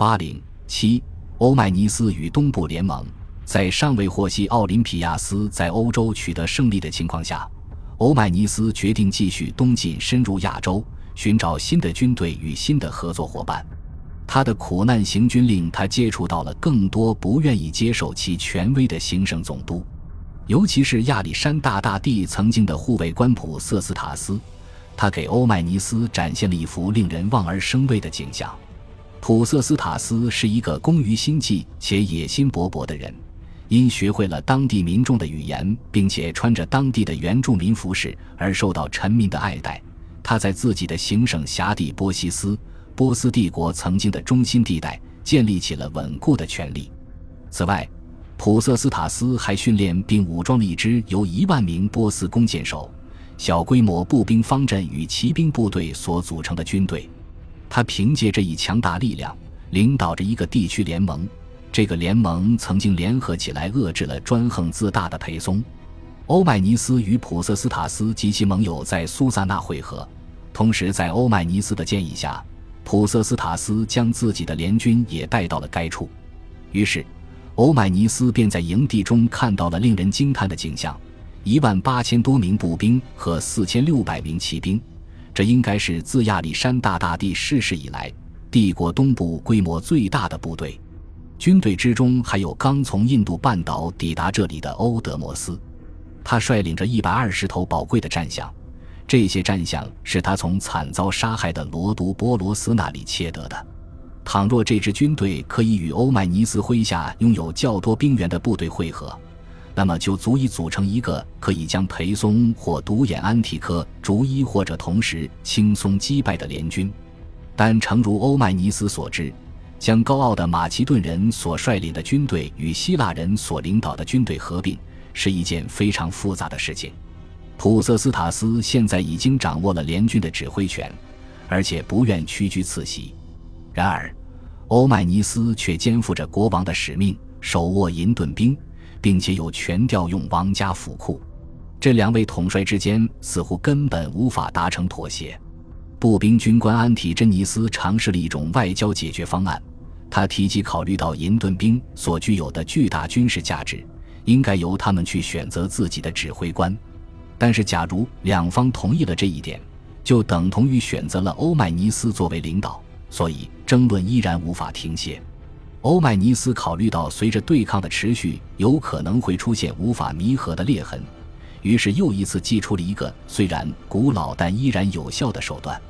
八零七，欧迈尼斯与东部联盟，在尚未获悉奥林匹亚斯在欧洲取得胜利的情况下，欧迈尼斯决定继续东进，深入亚洲，寻找新的军队与新的合作伙伴。他的苦难行军令他接触到了更多不愿意接受其权威的行省总督。尤其是亚历山大大帝曾经的护卫官普瑟斯塔斯，他给欧迈尼斯展现了一幅令人望而生畏的景象。普瑟斯塔斯是一个工于心计且野心勃勃的人，因学会了当地民众的语言，并且穿着当地的原住民服饰而受到臣民的爱戴。他在自己的行省辖地波西斯（波斯帝国曾经的中心地带）建立起了稳固的权力。此外，普瑟斯塔斯还训练并武装了一支由一万名波斯弓箭手、小规模步兵方阵与骑兵部队所组成的军队。他凭借这一强大力量，领导着一个地区联盟。这个联盟曾经联合起来遏制了专横自大的裴松。欧迈尼斯与普瑟斯塔斯及其盟友在苏萨纳会合，同时在欧迈尼斯的建议下，普瑟斯塔斯将自己的联军也带到了该处。于是。欧迈尼斯便在营地中看到了令人惊叹的景象：一万八千多名步兵和四千六百名骑兵。这应该是自亚历山大大帝逝世以来，帝国东部规模最大的部队。军队之中还有刚从印度半岛抵达这里的欧德摩斯，他率领着一百二十头宝贵的战象。这些战象是他从惨遭杀害的罗都波罗斯那里窃得的。倘若这支军队可以与欧迈尼斯麾下拥有较多兵员的部队会合，那么就足以组成一个可以将裴松或独眼安提柯逐一或者同时轻松击败的联军。但诚如欧迈尼斯所知，将高傲的马其顿人所率领的军队与希腊人所领导的军队合并是一件非常复杂的事情。普瑟斯塔斯现在已经掌握了联军的指挥权，而且不愿屈居次席。然而，欧迈尼斯却肩负着国王的使命，手握银盾兵，并且有权调用王家府库。这两位统帅之间似乎根本无法达成妥协。步兵军官安提珍尼斯尝试了一种外交解决方案，他提及考虑到银盾兵所具有的巨大军事价值，应该由他们去选择自己的指挥官。但是，假如两方同意了这一点，就等同于选择了欧迈尼斯作为领导。所以争论依然无法停歇。欧迈尼斯考虑到随着对抗的持续，有可能会出现无法弥合的裂痕，于是又一次祭出了一个虽然古老但依然有效的手段。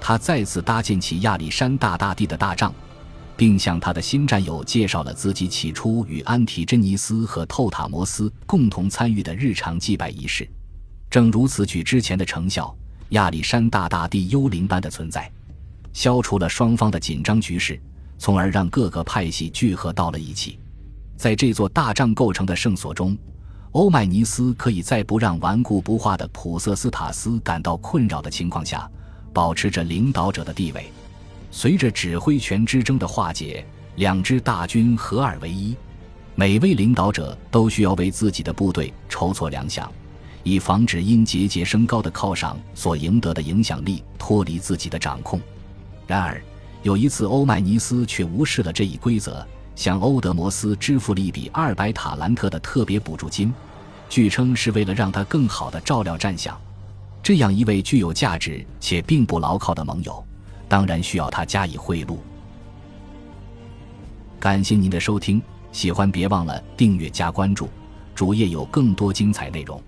他再次搭建起亚历山大大帝的大帐，并向他的新战友介绍了自己起初与安提珍尼斯和透塔摩斯共同参与的日常祭拜仪式。正如此举之前的成效，亚历山大大帝幽灵般的存在。消除了双方的紧张局势，从而让各个派系聚合到了一起。在这座大帐构成的圣所中，欧迈尼斯可以在不让顽固不化的普瑟斯塔斯感到困扰的情况下，保持着领导者的地位。随着指挥权之争的化解，两支大军合二为一。每位领导者都需要为自己的部队筹措粮饷，以防止因节节升高的犒赏所赢得的影响力脱离自己的掌控。然而，有一次，欧迈尼斯却无视了这一规则，向欧德摩斯支付了一笔二百塔兰特的特别补助金，据称是为了让他更好地照料战象。这样一位具有价值且并不牢靠的盟友，当然需要他加以贿赂。感谢您的收听，喜欢别忘了订阅加关注，主页有更多精彩内容。